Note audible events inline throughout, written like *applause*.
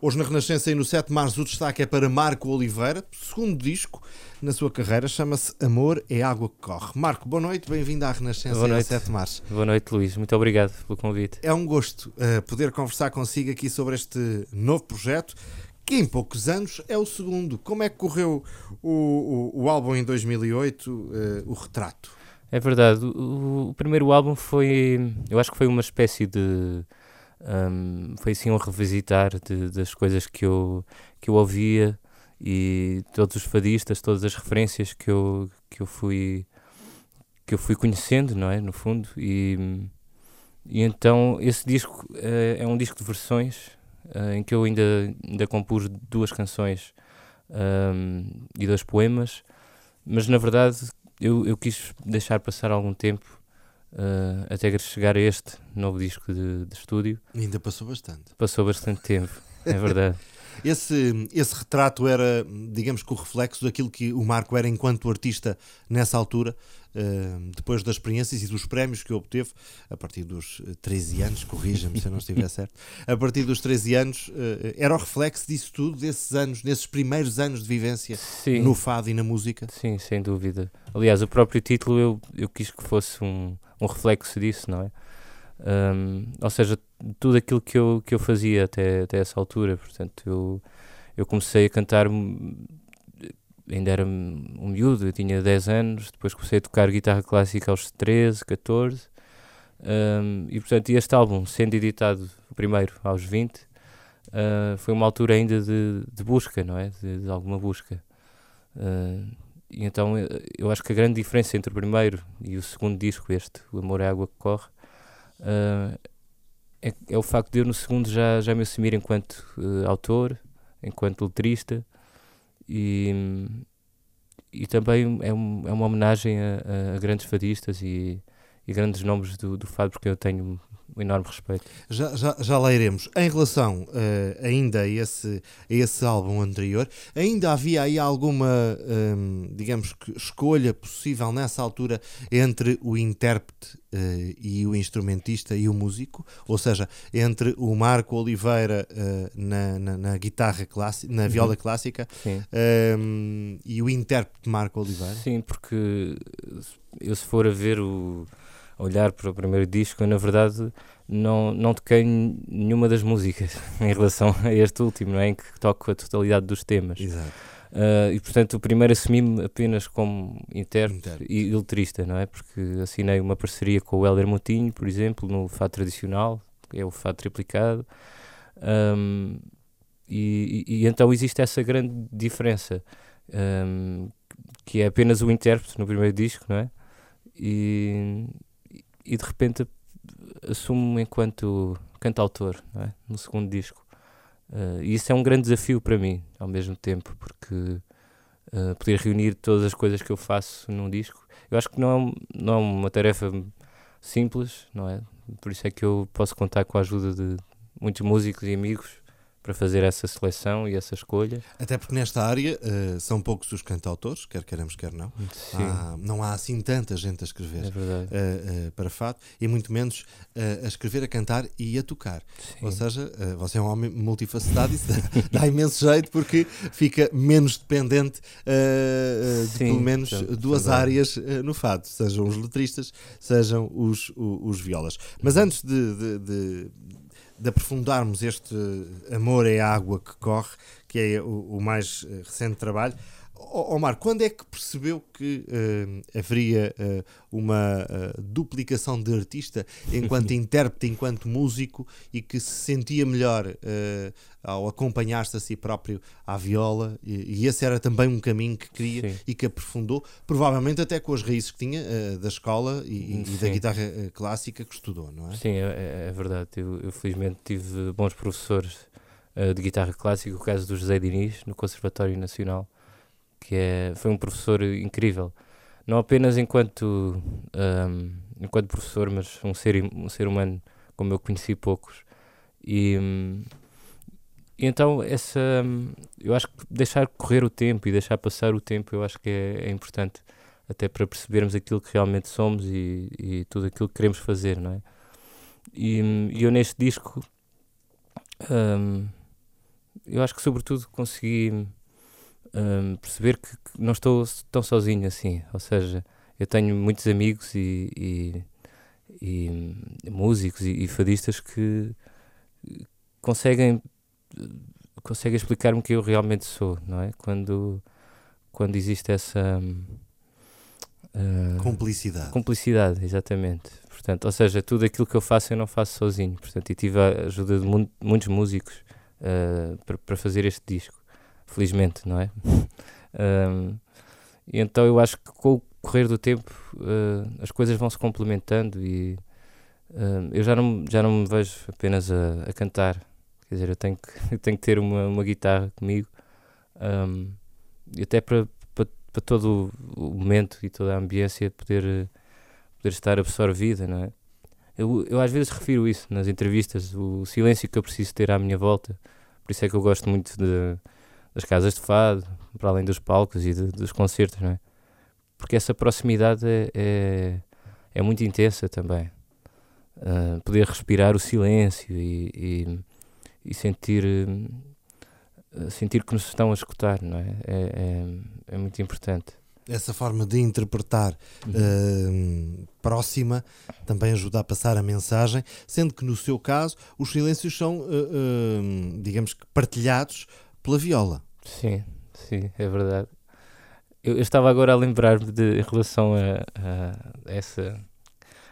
Hoje na Renascença e no 7 de março o destaque é para Marco Oliveira, segundo disco na sua carreira, chama-se Amor é Água que Corre. Marco, boa noite, bem-vindo à Renascença boa noite. 7 de março. Boa noite, Luís, muito obrigado pelo convite. É um gosto uh, poder conversar consigo aqui sobre este novo projeto, que em poucos anos é o segundo. Como é que correu o, o, o álbum em 2008, uh, eh, o Retrato? É verdade, o, o primeiro álbum foi, eu acho que foi uma espécie de um, foi assim um revisitar de, das coisas que eu, que eu ouvia e todos os fadistas, todas as referências que eu, que eu fui que eu fui conhecendo, não é, no fundo, e, e então esse disco uh, é um disco de versões uh, em que eu ainda, ainda compus duas canções um, e dois poemas, mas na verdade eu, eu quis deixar passar algum tempo uh, até chegar a este novo disco de, de estúdio. ainda passou bastante. Passou bastante tempo, é verdade. *laughs* esse, esse retrato era, digamos que o reflexo daquilo que o Marco era enquanto artista nessa altura, uh, depois das experiências e dos prémios que obteve, a partir dos 13 anos, corrija-me se eu não estiver *laughs* certo, a partir dos 13 anos, uh, era o reflexo disso tudo, desses anos, nesses primeiros anos de vivência Sim. no fado e na música? Sim, sem dúvida. Aliás, o próprio título eu, eu quis que fosse um um reflexo disso, não é? Um, ou seja, tudo aquilo que eu, que eu fazia até, até essa altura, portanto, eu, eu comecei a cantar, ainda era um miúdo, eu tinha 10 anos, depois comecei a tocar guitarra clássica aos 13, 14, um, e portanto, este álbum, sendo editado primeiro aos 20, uh, ah, foi uma altura ainda de, de busca, não é? De, de alguma busca. Uh, e então eh, eu acho que a grande diferença entre o primeiro e o segundo disco, este, O Amor é Água que Corre, uh, é, é, o facto de eu no segundo já, já me assumir enquanto uh, autor, enquanto letrista e, e também é, um, é uma homenagem a, a grandes fadistas e, e, grandes nomes do, do fado, porque eu tenho um enorme respeito. Já, já, já lá iremos. Em relação uh, ainda a esse, a esse álbum anterior, ainda havia aí alguma, um, ehm, digamos que, escolha possível nessa altura entre o intérprete uh, e o instrumentista e o músico? Ou seja, entre o Marco Oliveira uh, na, na, na, guitarra clássica, na viola uhum. clássica um, ehm, e o intérprete Marco Oliveira? Sim, porque eu se for a ver o olhar para o primeiro disco, eu na verdade não, não toquei nenhuma das músicas *laughs* em relação a este último, não é? em que toco a totalidade dos temas. Exato. Uh, e portanto o primeiro assumi-me apenas como intérprete e letrista, não é? Porque assinei uma parceria com o Helder Moutinho, por exemplo, no fado tradicional, que é o fado triplicado. Um, e, e, e, então existe essa grande diferença, um, que é apenas o intérprete no primeiro disco, não é? E, e de repente assumo enquanto cantautor é? no segundo disco. Uh, e isso é um grande desafio para mim, ao mesmo tempo, porque uh, poder reunir todas as coisas que eu faço num disco, eu acho que não é, não é uma tarefa simples, não é? Por isso é que eu posso contar com a ajuda de muitos músicos e amigos para fazer essa seleção e essa escolha. Até porque nesta área uh, são poucos os cantautores, quer queiramos, quer não. Há, não há assim tanta gente a escrever é uh, uh, para fado e muito menos a escrever, a cantar e a tocar. Sim. Ou seja, você é um homem multifacetado e isso dá, *laughs* dá imenso jeito porque fica menos dependente de Sim, pelo menos duas verdade. áreas no fado, sejam os letristas, sejam os, os, os violas. Mas antes de, de, de de aprofundarmos este amor é água que corre, que é o, o mais eh, recente trabalho. Omar, quando é que percebeu que uh, haveria uh, uma uh, duplicação de artista enquanto *laughs* intérprete, enquanto músico e que se sentia melhor ao acompanhar-se a si próprio à viola? E, e, esse era também um caminho que queria Sim. e que aprofundou, provavelmente até com as raízes que tinha da escola e, e da guitarra clássica que estudou, não é? Sim, é, é, é verdade. Eu, eu, felizmente tive bons professores de guitarra clássica, o caso do José Diniz, no Conservatório Nacional que é, foi um professor incrível. Não apenas enquanto, um, enquanto professor, mas um ser, um ser humano como eu conheci poucos. E, e então, essa, eu acho que deixar correr o tempo e deixar passar o tempo, eu acho que é, é importante, até para percebermos aquilo que realmente somos e, e tudo aquilo que queremos fazer, não é? E, e eu neste disco um, eu acho que sobretudo consegui um, perceber que, que, não estou tão sozinho assim. Ou seja, eu tenho muitos amigos e, e, e músicos e, e, fadistas que conseguem conseguem explicar-me que eu realmente sou, não é? Quando quando existe essa uh, cumplicidade. Cumplicidade, exatamente. Portanto, ou seja, tudo aquilo que eu faço eu não faço sozinho. Portanto, e tive a ajuda de mu muitos músicos uh, para fazer este disco felizmente, não é? *laughs* um, e então eu acho que com o correr do tempo uh, as coisas vão se complementando e uh, eu já não, já não me vejo apenas a, a, cantar, quer dizer, eu tenho que, *laughs* eu tenho que ter uma, uma guitarra comigo um, e até para, para, todo o momento e toda a ambiência poder, poder estar absorvida, não é? Eu, eu às vezes refiro isso nas entrevistas, o silêncio que eu preciso ter à minha volta, por isso é que eu gosto muito de das casas de fado, para além dos palcos e de, dos concertos, não é? Porque essa proximidade é, é, é muito intensa também. Uh, poder respirar o silêncio e, e, e sentir, uh, sentir que nos estão a escutar, não é? É, é, é muito importante. Essa forma de interpretar uhum. uh, próxima também ajuda a passar a mensagem, sendo que no seu caso os silêncios são, digamos que, partilhados pela viola. Sim, sim, é verdade. Eu, eu estava agora a lembrar-me de em relação a, a, essa,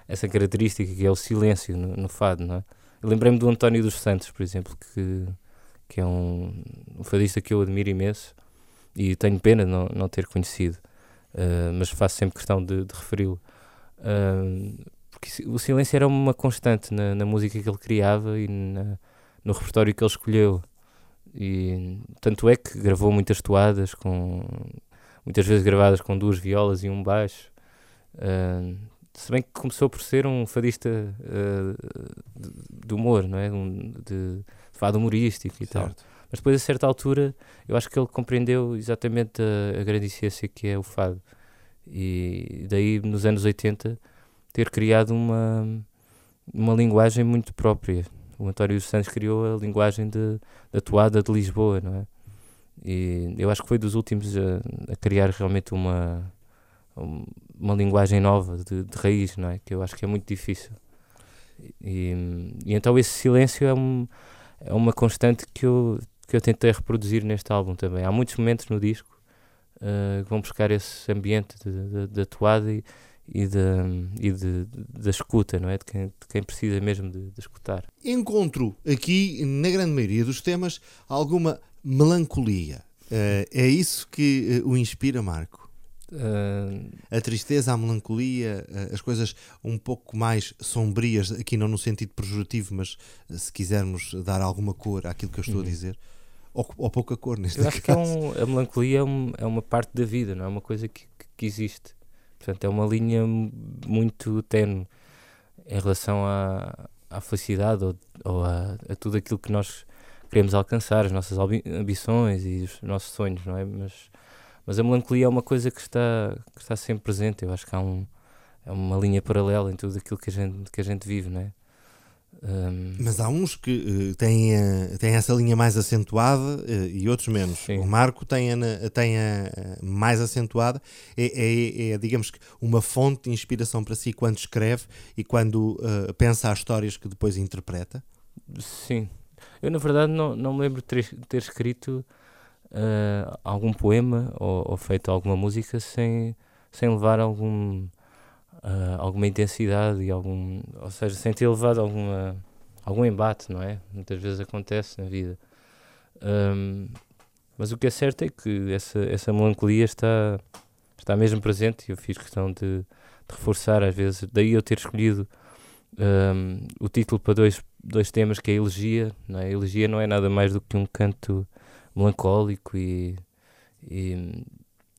essa característica que é o silêncio no, no fado, não é? Lembrei-me do António dos Santos, por exemplo, que, que é um, um fadista que eu admiro imenso e tenho pena de não, não ter conhecido, uh, mas faço sempre questão de, de referi-lo. Uh, porque o silêncio era uma constante na, na música que ele criava e na, no repertório que ele escolheu. E tanto é que gravou muitas toadas, com, muitas vezes gravadas com duas violas e um baixo. Uh, se bem que começou por ser um fadista uh, de, de, humor, não é? Um, de, de fado humorístico e certo. tal. Mas depois, a certa altura, eu acho que ele compreendeu exatamente a, a grande essência que é o fado. E daí, nos anos 80, ter criado uma, uma linguagem muito própria o António Santos criou a linguagem de, da toada de Lisboa, não é? E eu acho que foi dos últimos a, a criar realmente uma, uma linguagem nova de, de, raiz, não é? Que eu acho que é muito difícil. E, e então esse silêncio é, um, é uma constante que eu, que eu tentei reproduzir neste álbum também. Há muitos momentos no disco uh, que vão buscar esse ambiente da toada e, e, de, e de, da escuta, não é? De quem, de quem precisa mesmo de, de, escutar. Encontro aqui, na grande maioria dos temas, alguma melancolia. Uh, é isso que uh, o inspira, Marco? Uh... A tristeza, a melancolia, as coisas um pouco mais sombrias, aqui não no sentido pejorativo, mas se quisermos dar alguma cor àquilo que eu estou uhum. a dizer, ou, ou, pouca cor neste eu acho caso. que é um, a melancolia é, um, é, uma parte da vida, não é uma coisa que, que existe. Portanto, é uma linha muito tenue em relação à, à felicidade ou, ou a, a, tudo aquilo que nós queremos alcançar, as nossas ambições e os nossos sonhos, não é? Mas, mas a melancolia é uma coisa que está, que está sempre presente. Eu acho que há um, é uma linha paralela em tudo aquilo que a gente, que a gente vive, não é? Um... Mas há uns que uh, têm, uh, têm essa linha mais acentuada uh, e outros menos. Sim. O Marco tem a, tem a mais acentuada, é, é, é, digamos que uma fonte de inspiração para si quando escreve e quando pensa as histórias que depois interpreta. Sim, eu na verdade não, não me lembro de ter, ter escrito algum poema ou, ou, feito alguma música sem, sem levar algum uh, alguma intensidade e algum, ou seja, sem ter levado alguma, algum embate, não é? Muitas vezes acontece na vida. Um, mas o que é certo é que essa, essa melancolia está, está mesmo presente e eu fiz questão de, de reforçar às vezes. Daí eu ter escolhido um, o título para dois, dois temas que é a elegia. Não é? A elegia não é nada mais do que um canto melancólico e, e,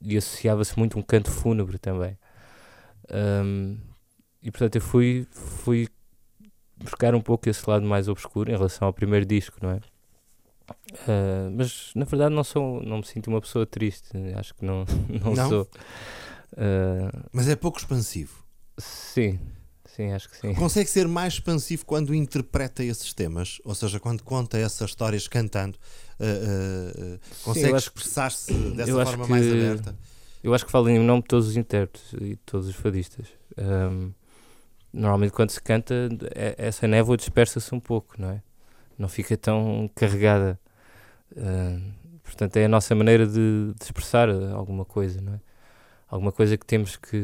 e associava-se muito a um canto fúnebre também. Um, e portanto eu fui, fui buscar um pouco esse lado mais obscuro em relação ao primeiro disco, não é? Uh, mas na verdade não sou, não me sinto uma pessoa triste, acho que não, *laughs* não, não? sou. Uh, mas é pouco expansivo. Sim, sim, acho que sim. Consegue ser mais expansivo quando interpreta esses temas? Ou seja, quando conta essas histórias cantando, uh, consegue expressar-se dessa forma mais aberta? Eu acho que falo em nome de todos os intérpretes e de todos os fadistas. Um, normalmente quando se canta, é, essa névoa dispersa-se um pouco, não é? Não fica tão carregada. Uh, portanto, é a nossa maneira de, de, expressar alguma coisa, não é? Alguma coisa que temos que,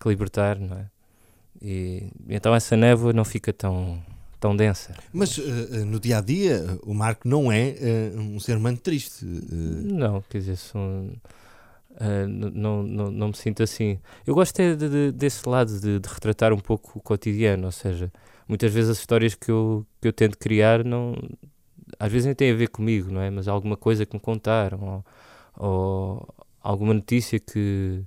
que libertar, não é? E, então essa névoa não fica tão, tão densa. Mas uh, no dia a dia, o Marco não é uh, um ser humano triste. Uh... Não, quer dizer, sou, não, não, não me sinto assim. Eu gosto é de, de, desse lado de, de, retratar um pouco o cotidiano, ou seja, muitas vezes as histórias que eu, que eu tento criar não. Às vezes nem têm a ver comigo, não é? Mas alguma coisa que me contaram, ou, ou alguma notícia que,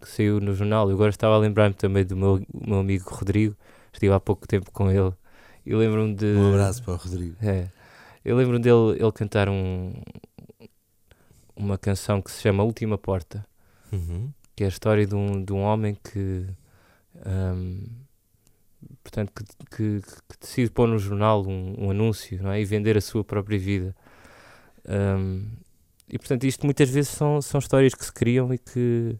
que saiu no jornal. Eu agora estava a lembrar-me também do meu, meu amigo Rodrigo, estive há pouco tempo com ele. E lembro-me de. Um abraço para o Rodrigo. É. Eu lembro-me dele ele cantar um, uma canção que se chama Última Porta, uhum. que é a história de um, de um homem que. Um, portanto, que, que, que, decide pôr no jornal um, um, anúncio não é? e vender a sua própria vida. Um, e portanto, isto muitas vezes são, são histórias que se criam e que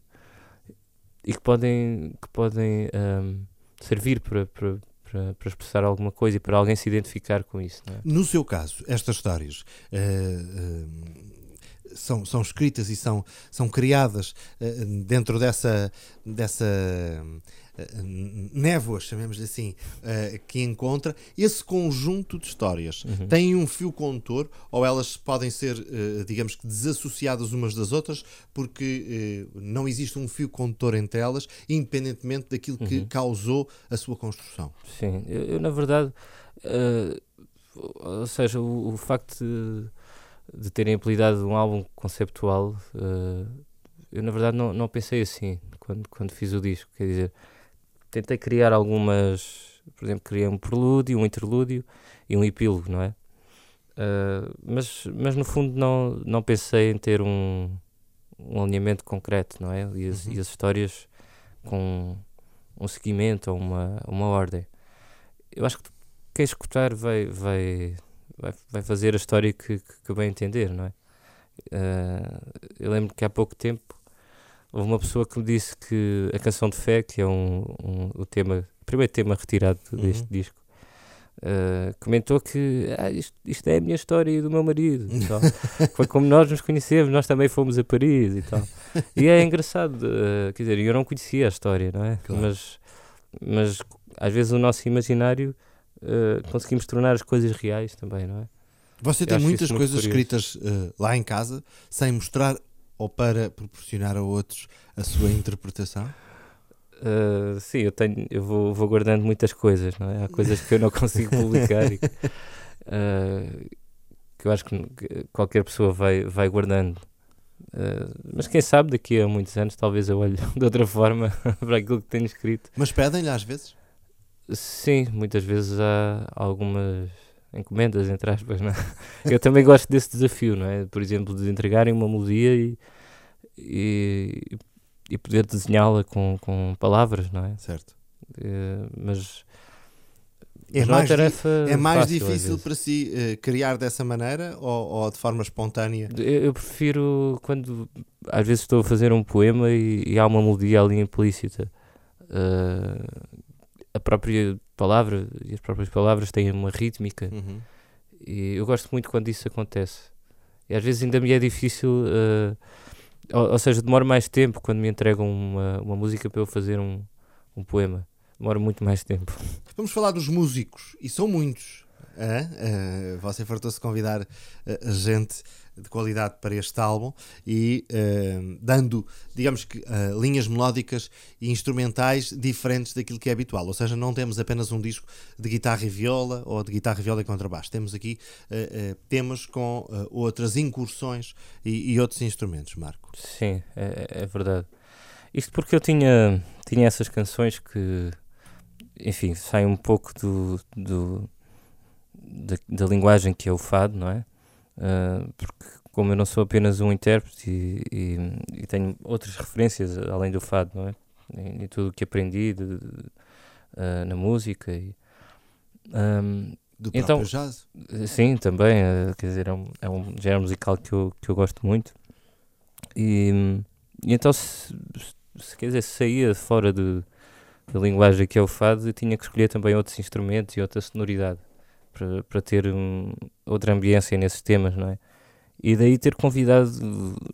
e que podem, que podem um, servir para, para, para, para, expressar alguma coisa e para alguém se identificar com isso. É? No seu caso, estas histórias uh, uh, são, são escritas e são, são criadas uh, dentro dessa, dessa névoas, chamemos assim, uh, que encontra, esse conjunto de histórias uhum. tem um fio condutor ou elas podem ser, uh, digamos que, desassociadas umas das outras porque uh, não existe um fio condutor entre elas, independentemente daquilo que uhum. causou a sua construção? Sim, eu, eu na verdade, ou seja, o, o facto de, de, terem apelidado um álbum conceptual, eu na verdade não, não pensei assim quando, quando fiz o disco, quer dizer tentei criar algumas, por exemplo, criei um prelúdio, um interlúdio e um epílogo, não é? Uh, mas, mas no fundo não, não pensei em ter um, um alinhamento concreto, não é? E as, uhum. e as histórias com um seguimento ou uma, uma ordem. Eu acho que quem escutar vai, vai, vai, vai fazer a história que, que, que bem entender, não é? Uh, eu lembro que há pouco tempo houve uma pessoa que me disse que a canção de fé, que é um, um o tema, o primeiro tema retirado deste uhum. disco, uh, comentou que ah, isto, isto, é a minha história e do meu marido. *laughs* Foi como nós nos conhecemos, nós também fomos a Paris e tal. E é engraçado, uh, quer dizer, eu não conhecia a história, não é? Claro. Mas, mas às vezes o nosso imaginário uh, conseguimos tornar as coisas reais também, não é? Você tem muitas coisas escritas lá em casa sem mostrar ou para proporcionar a outros a sua interpretação? Uh, sim, eu tenho, eu vou, vou guardando muitas coisas, não é? Há coisas que eu não consigo publicar e uh, que eu acho que qualquer pessoa vai, vai guardando. Uh, mas quem sabe daqui a muitos anos talvez eu olhe *laughs* de outra forma *laughs* para aquilo que tenho escrito. Mas pedem-lhe às vezes? Sim, muitas vezes há algumas encomendas, entre aspas, não é? *laughs* Eu também gosto desse desafio, não é? Por exemplo, de entregarem uma melodia e, e, e poder desenhá-la com, com palavras, não é? Certo. É, mas é mais, é mais fácil, difícil para si uh, criar dessa maneira ou, ou, de forma espontânea? Eu, eu, prefiro quando às vezes estou a fazer um poema e, e há uma melodia ali implícita. Uh, a própria palavra e as próprias palavras têm uma rítmica uhum. e eu gosto muito quando isso acontece. E às vezes ainda me é difícil, uh, ou, ou, seja, demora mais tempo quando me entregam uma, uma música para eu fazer um, um poema. Demora muito mais tempo. *laughs* Vamos falar dos músicos, e são muitos. Uh, você fartou-se convidar uh, gente de qualidade para este álbum e uh, dando, digamos que, uh, linhas melódicas e instrumentais diferentes daquilo que é habitual. Ou seja, não temos apenas um disco de guitarra e viola ou de guitarra e viola e contrabaixo. Temos aqui uh, temas com outras incursões e, e, outros instrumentos, Marco. Sim, é, é, verdade. Isto porque eu tinha, tinha essas canções que, enfim, saem um pouco do, do da, da linguagem que é o fado, não é? Uh, porque como eu não sou apenas um intérprete e, e, e tenho outras referências além do fado, não é? Em, em tudo o que aprendi de, uh, na música. E, um, Do então, próprio jazz. Sim, também, quer dizer, é um, é um género musical que eu, que eu gosto muito. E, e então, se, se, quer dizer, se saía fora de, da linguagem que é o fado, eu tinha que escolher também outros instrumentos e outra sonoridade para, para ter um, outra ambiência nesses temas, não é? E daí ter convidado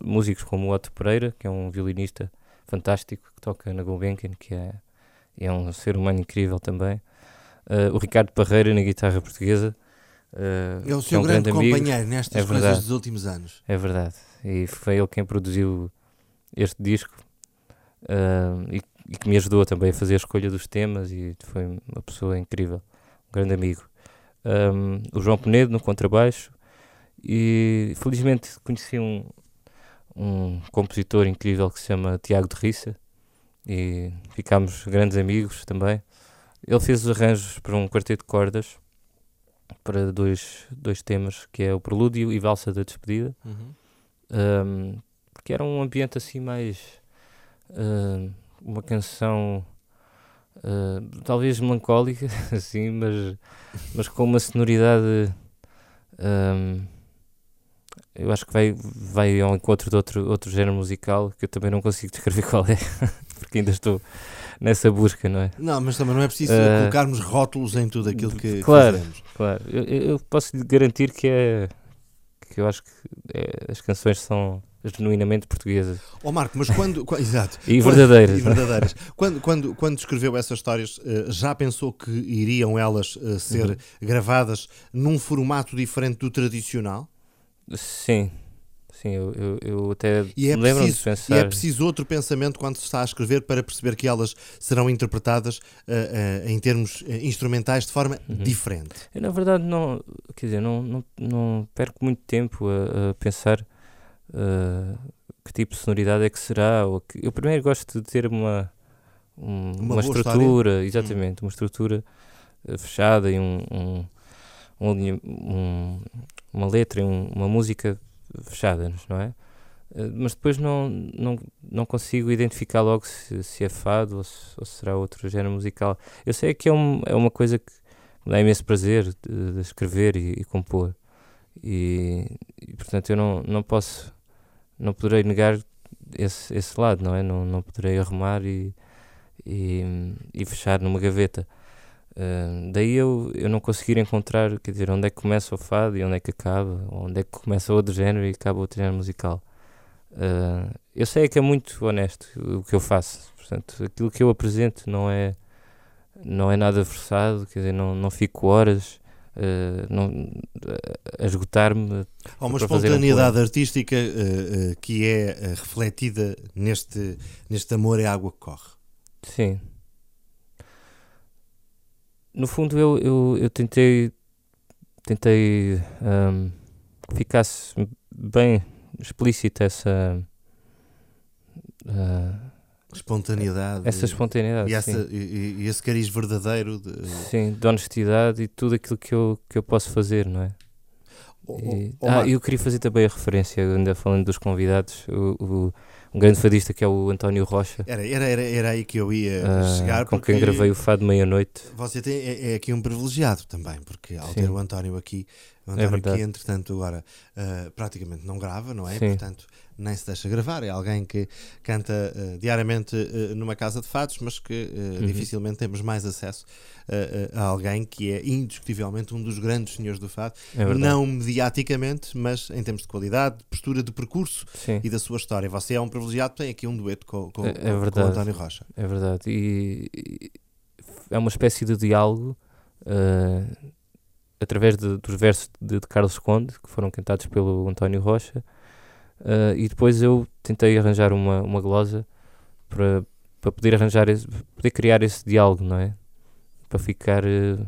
músicos como o Otto Pereira, que é um violinista fantástico, que toca na Gulbenkian, que é, é um ser humano incrível também. Uh, o Ricardo Parreira na guitarra portuguesa. Uh, é o seu é um grande, grande companheiro nestas é coisas dos últimos anos. É verdade. E foi ele quem produziu este disco uh, e, e, que me ajudou também a fazer a escolha dos temas e foi uma pessoa incrível, um grande amigo. Um, o João Penedo no contrabaixo, e felizmente conheci um, um compositor incrível que se chama Tiago de Rissa e ficámos grandes amigos também. Ele fez os arranjos para um quarteto de cordas para dois, dois temas, que é o Prelúdio e Valsa da Despedida, uhum. um, porque era um ambiente assim mais uh, uma canção uh, talvez melancólica, *laughs* assim, mas, mas com uma sonoridade um, eu acho que vai, vai ao encontro de outro, outro género musical que eu também não consigo descrever *laughs* qual é, porque ainda estou nessa busca, não é? Não, mas também não é preciso uh, colocarmos rótulos em tudo aquilo que claro, fazemos. Claro, eu, eu posso lhe garantir que é que eu acho que é, as canções são genuinamente portuguesas. Ó oh Marco, mas quando. exato. e verdadeiras. E verdadeiras. quando, quando, quando escreveu essas histórias, uh, já pensou que iriam elas uh, ser uhum. gravadas num formato diferente do tradicional? Sim, sim, eu, eu, eu até e é lembro preciso, de pensar. E é preciso outro pensamento quando se está a escrever para perceber que elas serão interpretadas uh, uh, em termos instrumentais de forma uhum. diferente. Eu, na verdade, não, quer dizer, não, não, não perco muito tempo a, a pensar que tipo de sonoridade é que será. Ou que, eu primeiro gosto de ter uma, um, uma, uma estrutura, história. exatamente, hum. uma estrutura fechada e um, um, um uma letra e um, uma música fechada, não é? Eh, mas depois não, não, não consigo identificar logo se, se é fado ou, se, ou será outro género musical. Eu sei que é, um, é uma coisa que me dá imenso prazer de, de escrever e, e compor. E, e, portanto eu não, não posso, não poderei negar esse, esse lado, não é? Não, não poderei arrumar e, e, e fechar numa gaveta. Uh, daí eu, eu não conseguir encontrar, quer dizer, onde é que começa o fado e onde é que acaba, onde é que começa outro género e acaba outro género musical. Uh, eu sei que é muito honesto o que eu faço, portanto, aquilo que eu apresento não é, não é nada forçado, quer dizer, não, não fico horas uh, não, a esgotar-me. Há uma espontaneidade um artística que é refletida neste, neste amor é água que corre. Sim no fundo eu, eu, eu tentei tentei um, que ficasse bem explícita essa uh, espontaneidade essa espontaneidade e, essa, e, e, esse cariz verdadeiro de... sim, de honestidade e tudo aquilo que eu, que eu posso fazer, não é? Oh, e, ah, eu queria fazer também a referência, ainda falando dos convidados, o, o um grande fadista que é o António Rocha. Era, era, era, era aí que eu ia uh, chegar. Com quem gravei o Fado Meia-Noite. Você tem, é, é, aqui um privilegiado também, porque ao Sim. ter o António aqui, o é António é que entretanto agora uh, praticamente não grava, não é? Sim. Portanto, nem se deixa gravar. É alguém que canta uh, diariamente uh, numa casa de fados, mas que uhum. dificilmente temos mais acesso a alguém que é indiscutivelmente um dos grandes senhores do fado. É não mediaticamente, mas em termos de qualidade, de postura, de percurso Sim. e da sua história. Você é um privilegiado, tem aqui um dueto com, com, é, é com o António Rocha. É verdade. E, e é uma espécie de diálogo através de, dos versos de, de, Carlos Conde, que foram cantados pelo António Rocha, uh, e depois eu tentei arranjar uma, uma glosa para, para poder arranjar, esse, poder criar esse diálogo, não é? Para ficar uh,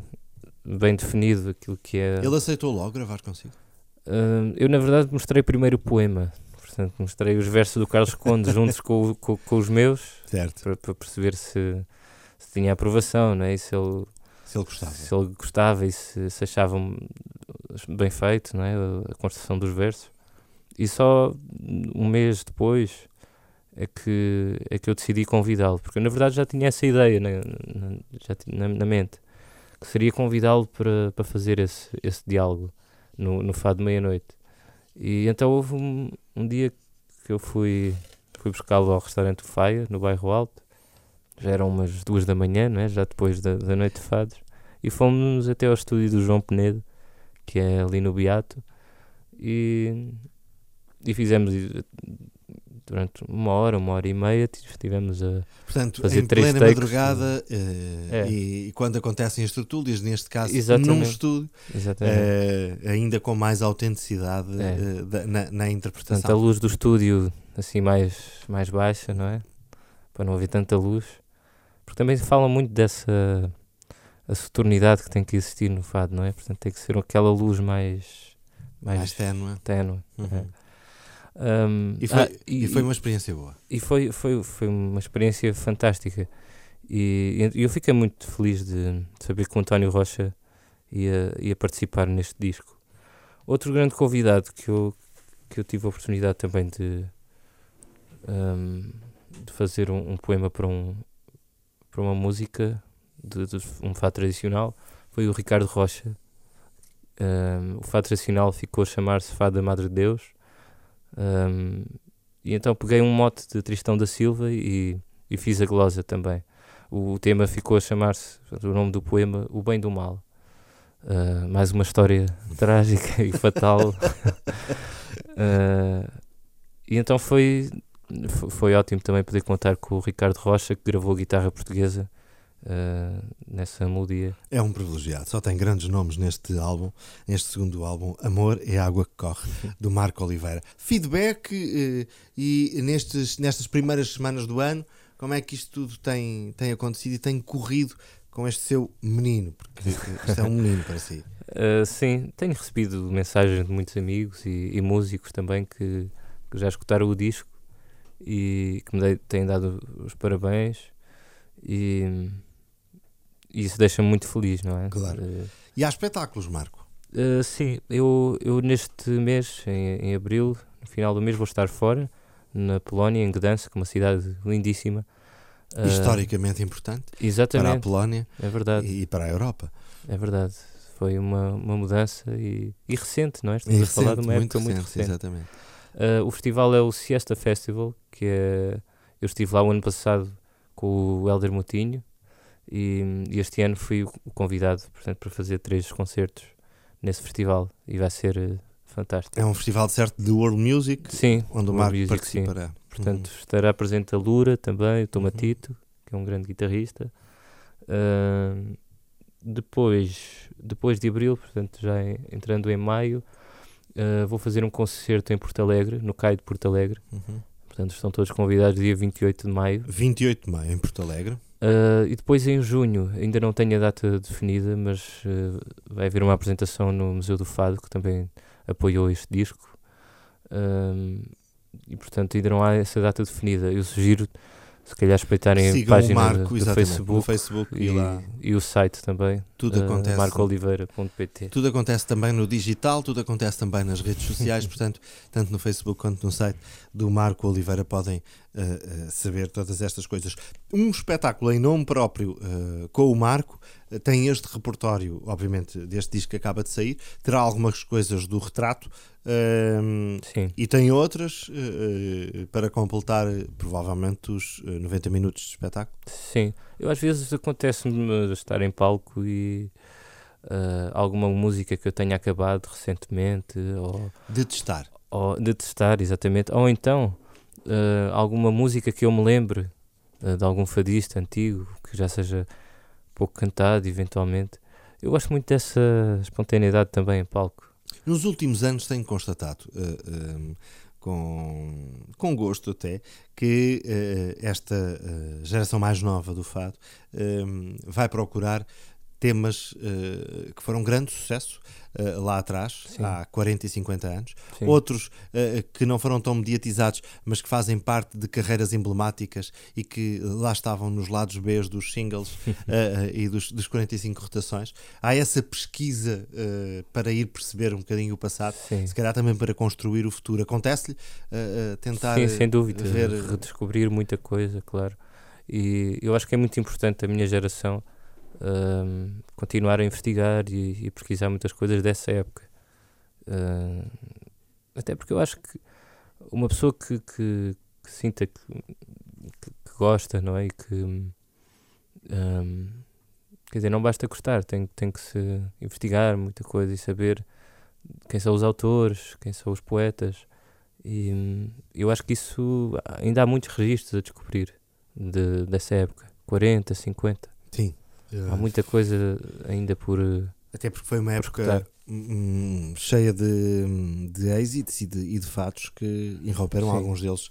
bem definido aquilo que é. Ele aceitou logo gravar consigo? Uh, eu, na verdade, mostrei primeiro o poema. Portanto, mostrei os versos do Carlos Conde juntos com, com, com, os meus, certo. Para, para perceber se, se tinha aprovação, não é? E se ele se ele gostava. Se ele gostava e se, se achava bem feito, não é? a construção dos versos. E só um mês depois é que, é que eu decidi convidá-lo, porque eu, na verdade já tinha essa ideia na, na, já na, na mente, que seria convidá-lo para, para fazer esse, esse diálogo no, no Fado Meia-Noite. E então houve um, um dia que eu fui, fui buscá-lo ao restaurante Faia, no bairro Alto, já eram umas duas da manhã, não é? já depois da, da noite de fados, e fomos até ao estúdio do João Penedo, que é ali no Beato, e, e fizemos durante uma hora, uma hora e meia, estivemos a Portanto, fazer em três plena takes. madrugada uh, É. e, e quando acontecem as tertúlias, neste caso num Exatamente. estúdio, Exatamente. uh, ainda com mais autenticidade É. uh, da- na, na Portanto, a interpretação. luz do estúdio assim mais, mais baixa, não é? Para não haver tanta luz. Porque também falam muito dessa a soturnidade que tem que existir no fado, não é? Portanto, tem que ser aquela luz mais, mais, mais ténue. ténue. Uhum. é. Um, E, foi, ah, e foi uma experiência boa. e foi, foi, foi uma experiência fantástica. E, e eu fiquei muito feliz de, de saber que o António Rocha ia, ia participar neste disco. Outro grande convidado que eu, que eu tive a oportunidade também de, hum, de fazer um, um poema para, um, para uma música, de, de um fado tradicional, foi o Ricardo Rocha. Hum, o fado tradicional ficou a chamar-se Fado da Madre de Deus. Hum, e então peguei um mote de Tristão da Silva e, e fiz a glosa também. O tema ficou a chamar-se, o nome do poema, O Bem do Mal. Uh, mais uma história *laughs* trágica e fatal. Uh, *laughs* e então foi, fo- foi ótimo também poder contar com o Ricardo Rocha, que gravou a guitarra portuguesa uh, nessa melodia. É um privilegiado. Só tem grandes nomes neste álbum, neste segundo álbum, Amor é Água que Corre, *laughs* do Marco Oliveira. Feedback eh, e nestes, nestas primeiras semanas do ano, como é que isto tudo tem, tem acontecido e tem corrido com este seu menino? Porque isto é um menino para si. Uh, *laughs* sim, tenho recebido mensagens de muitos amigos e, e músicos também que, que já escutaram o disco e que me têm dado os parabéns e, e isso deixa-me muito feliz, não é? Claro. Uh, E há espetáculos, Marco. uh, sim, eu, eu neste mês, em, em abril, no final do mês, vou estar fora, na Polónia, em Gdansk, uma cidade lindíssima. Uh, Historicamente importante para a Exatamente, Polónia é verdade. e para a Europa. É verdade. Foi uma, uma mudança e, e recente, não é? Estamos E a falar de recente, uma época muito recente, recente. exatamente. Uh, o festival é o Siesta Festival, que é. Eu estive lá o ano passado com o Helder Moutinho e, e este ano fui o convidado portanto, para fazer três concertos nesse festival e vai ser uh, fantástico. É um festival certo de World Music, Sim, onde o Marco Music, sim. participará. Portanto, Uhum. estará presente a Lura também, o Uhum. Tomatito, que é um grande guitarrista. Ahm, depois, depois de abril, portanto, já em- entrando em maio, ah, vou fazer um concerto em Porto Alegre, no CAI de Porto Alegre. Uhum. Portanto, estão todos convidados dia 28 de maio. 28 de maio em Porto Alegre. Ah, e depois em junho, ainda não tenho a data definida, mas ah, vai haver uma apresentação no Museu do Fado, que também apoiou este disco. Ahm, e portanto, ainda não há essa data definida. Eu sugiro, se calhar, espreitarem a Sigam página Marco do exatamente, Facebook, Facebook e, e, e o site também, tudo ah, acontece. marcooliveira.pt. Tudo acontece também no digital, tudo acontece também nas redes sociais, *laughs* portanto, tanto no Facebook quanto no site do Marco Oliveira podem eh, eh, saber todas estas coisas. Um espetáculo em nome próprio eh, com o Marco tem este repertório, obviamente, deste disco que acaba de sair, terá algumas coisas do retrato. e tem outras para completar provavelmente os eh, 90 minutos de espetáculo. sim. Eu às vezes acontece-me estar em palco e ah, alguma música que eu tenha acabado recentemente ou De testar. ou de testar, exatamente. Ou então eh, alguma música que eu me lembre eh, de algum fadista antigo que já seja pouco cantado, eventualmente. Eu gosto muito dessa espontaneidade também em palco. Nos últimos anos tenho constatado, eh, com, com gosto até, que eh, esta eh, geração mais nova do fado eh, vai procurar temas uh, que foram grande sucesso uh, lá atrás, Sim. há 40 e 50 anos. Sim. Outros uh, que não foram tão mediatizados, mas que fazem parte de carreiras emblemáticas e que lá estavam nos lados B dos singles *laughs* e dos, dos 45 rotações. Há essa pesquisa para ir perceber um bocadinho o passado, Sim. se calhar também para construir o futuro. Acontece-lhe tentar Sim, sem dúvida, ver... redescobrir muita coisa, claro. E eu acho que é muito importante a minha geração uh, continuar a investigar e, e, pesquisar muitas coisas dessa época. Até porque eu acho que uma pessoa que, que, que sinta que, que, gosta, não é? E que. Um, quer dizer, não basta gostar, tem, tem que se investigar muita coisa e saber quem são os autores, quem são os poetas. E eu acho que isso ainda há muitos registros a descobrir de, dessa época, 40, 50. Sim. Há muita coisa ainda por. Eh, Até porque foi uma época hum, cheia de, de êxitos e de, e de fatos que interromperam alguns deles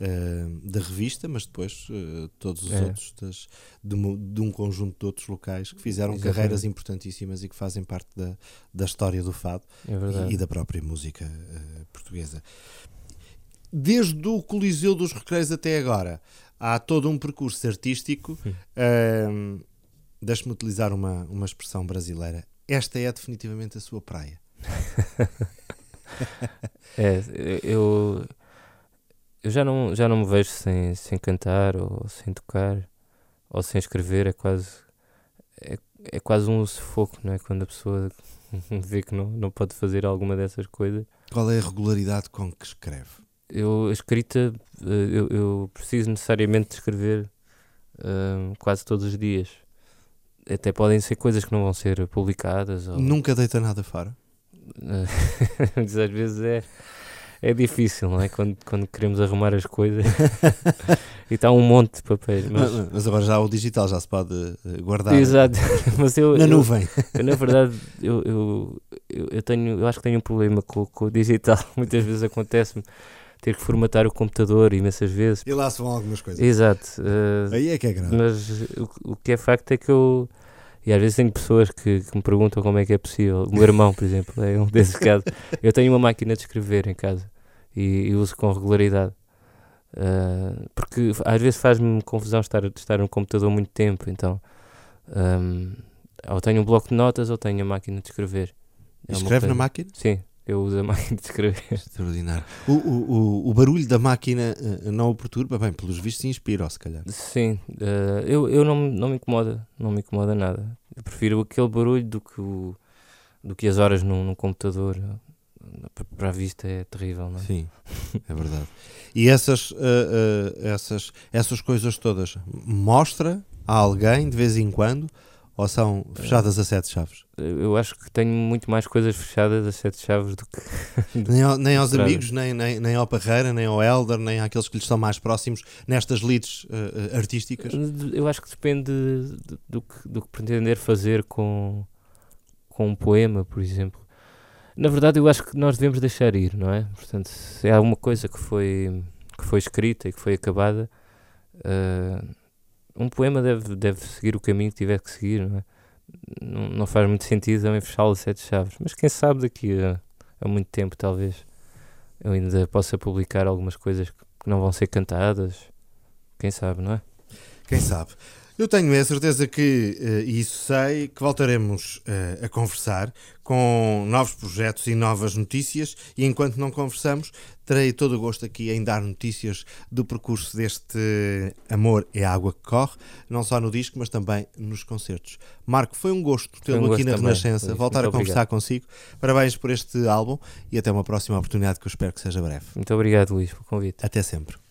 uh, da revista, mas depois uh, todos os é. outros das, de, de, um conjunto de outros locais que fizeram Exatamente. carreiras importantíssimas e que fazem parte da, da história do fado é e, e, da própria música uh, portuguesa. Desde o Coliseu dos Recreios até agora, há todo um percurso artístico. Deixe-me utilizar uma, uma expressão brasileira. Esta é definitivamente a sua praia. *laughs* é, eu, eu já não, já não me vejo sem, sem cantar ou sem tocar ou sem escrever. É quase, é, é quase um sufoco, não é? Quando a pessoa *laughs* vê que não, não pode fazer alguma dessas coisas. Qual é a regularidade com que escreve? Eu, a escrita, eh, eu, eu preciso necessariamente de escrever uh, quase todos os dias até podem ser coisas que não vão ser publicadas. Ou... Nunca deita nada fora? *laughs* Às vezes é, é difícil, não é? Quando, quando queremos arrumar as coisas *laughs* e está um monte de papéis. Mas... mas... agora já o digital já se pode eh, guardar Exato. *laughs* mas eu, na eu, nuvem. Eu, na verdade, eu, eu, eu, tenho, eu acho que tenho um problema com, com o digital. Muitas vezes acontece-me ter que formatar o computador imensas vezes. E lá se vão algumas coisas. Exato. Uh, Aí é que é grave. Mas o, o, que é facto é que eu. E às vezes tenho pessoas que, que, me perguntam como é que é possível. O meu irmão, por exemplo, é um desses casos. *laughs* Eu tenho uma máquina de escrever em casa e, e uso com regularidade. Uh, porque às vezes faz-me confusão estar, estar no computador muito tempo, então um, ou tenho um bloco de notas ou tenho a máquina de escrever. É Escreve na máquina? Sim, eu uso a máquina de escrever. Extraordinário. O, o, o, barulho da máquina uh, não o perturba? Bem, pelos vistos inspira, se calhar. Sim, uh, eu, eu não, não me incomoda, não me incomoda nada. Eu prefiro aquele barulho do que, o, do que as horas num, num computador. Para a vista é terrível, não é? Sim, é verdade. E essas, uh, essas, essas coisas todas mostra a alguém de vez em quando ou são fechadas a sete chaves? Eu acho que tenho muito mais coisas fechadas a sete chaves do que. *laughs* nem, ao, nem aos amigos, nem, nem, nem ao Parreira, nem ao Elder, nem àqueles que lhes estão mais próximos nestas leads uh, artísticas? Eu acho que depende do que, do que pretender fazer com, com um poema, por exemplo. Na verdade, eu acho que nós devemos deixar ir, não é? Portanto, se há alguma coisa que foi, que foi escrita e que foi acabada. Uh, um poema deve, deve seguir o caminho que tiver que seguir, não, é? não, não faz muito sentido também fechá-lo a sete chaves, mas quem sabe daqui a, a muito tempo, talvez, eu ainda possa publicar algumas coisas que não vão ser cantadas, quem sabe, não é? Quem sabe. Eu tenho a certeza que, uh, isso sei, que voltaremos uh, a conversar com novos projetos e novas notícias e enquanto não conversamos, terei todo o gosto aqui em dar notícias do percurso deste Amor é a Água que Corre, não só no disco, mas também nos concertos. Marco, foi um gosto tê-lo um aqui na também, Renascença, voltar a conversar consigo. Parabéns por este álbum e até uma próxima oportunidade que eu espero que seja breve. Muito obrigado, Luís, pelo convite. Até sempre.